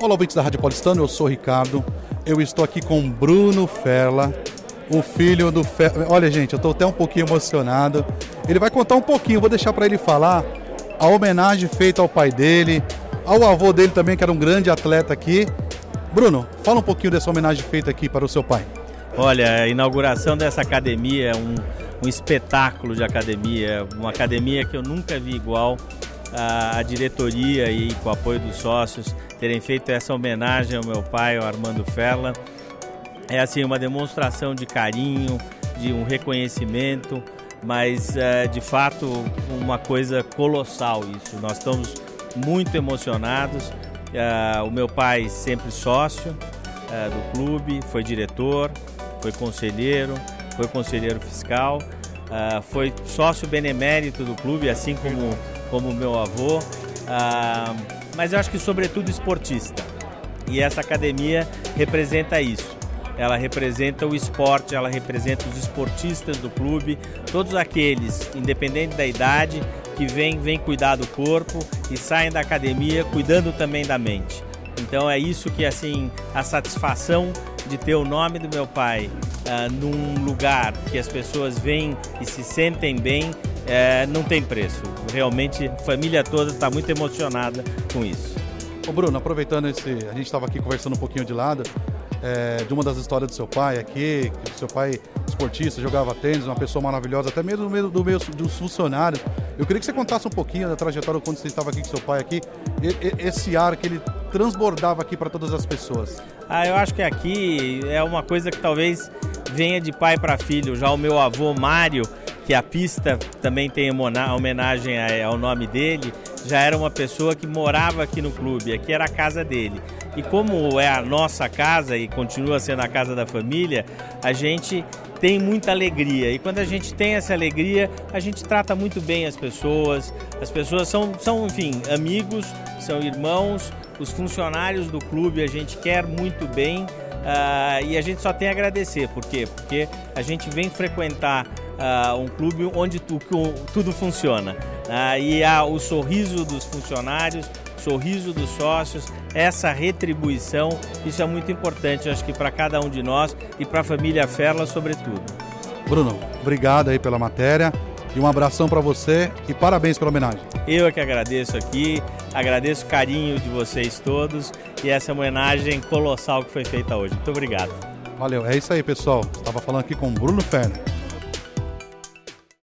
Olá, ouvintes da Rádio Paulistano, eu sou Ricardo. Eu estou aqui com Bruno Ferla, o filho do Ferla. Olha, gente, eu estou até um pouquinho emocionado. Ele vai contar um pouquinho, vou deixar para ele falar a homenagem feita ao pai dele, ao avô dele também, que era um grande atleta aqui. Bruno, fala um pouquinho dessa homenagem feita aqui para o seu pai. Olha, a inauguração dessa academia é um, um espetáculo de academia, uma academia que eu nunca vi igual. A diretoria e com o apoio dos sócios terem feito essa homenagem ao meu pai, ao Armando Ferla. É assim uma demonstração de carinho, de um reconhecimento, mas é, de fato uma coisa colossal isso. Nós estamos muito emocionados. É, o meu pai sempre sócio é, do clube, foi diretor, foi conselheiro, foi conselheiro fiscal, foi sócio benemérito do clube, assim como como meu avô mas eu acho que sobretudo esportista. E essa academia representa isso. Ela representa o esporte, ela representa os esportistas do clube, todos aqueles, independente da idade, que vêm vem cuidar do corpo e saem da academia cuidando também da mente. Então é isso que assim a satisfação de ter o nome do meu pai uh, num lugar que as pessoas vêm e se sentem bem é, não tem preço. Realmente, a família toda está muito emocionada com isso. Ô Bruno, aproveitando esse. A gente estava aqui conversando um pouquinho de lado, é, de uma das histórias do seu pai aqui, que o seu pai esportista, jogava tênis, uma pessoa maravilhosa, até mesmo do meio, do meio dos funcionários. Eu queria que você contasse um pouquinho da trajetória quando você estava aqui com seu pai aqui, esse ar que ele transbordava aqui para todas as pessoas. Ah, eu acho que aqui é uma coisa que talvez venha de pai para filho. Já o meu avô Mário, que a pista também tem homenagem ao nome dele, já era uma pessoa que morava aqui no clube, aqui era a casa dele. E como é a nossa casa e continua sendo a casa da família, a gente tem muita alegria. E quando a gente tem essa alegria, a gente trata muito bem as pessoas. As pessoas são, são enfim, amigos, são irmãos, os funcionários do clube a gente quer muito bem. Uh, e a gente só tem a agradecer, por quê? Porque a gente vem frequentar uh, um clube onde tu, tudo funciona. Uh, e há o sorriso dos funcionários, sorriso dos sócios, essa retribuição, isso é muito importante, acho que para cada um de nós e para a família Ferla, sobretudo. Bruno, obrigado aí pela matéria e um abração para você e parabéns pela homenagem. Eu é que agradeço aqui, agradeço o carinho de vocês todos e essa homenagem colossal que foi feita hoje. Muito obrigado. Valeu, é isso aí pessoal. Estava falando aqui com o Bruno Ferner.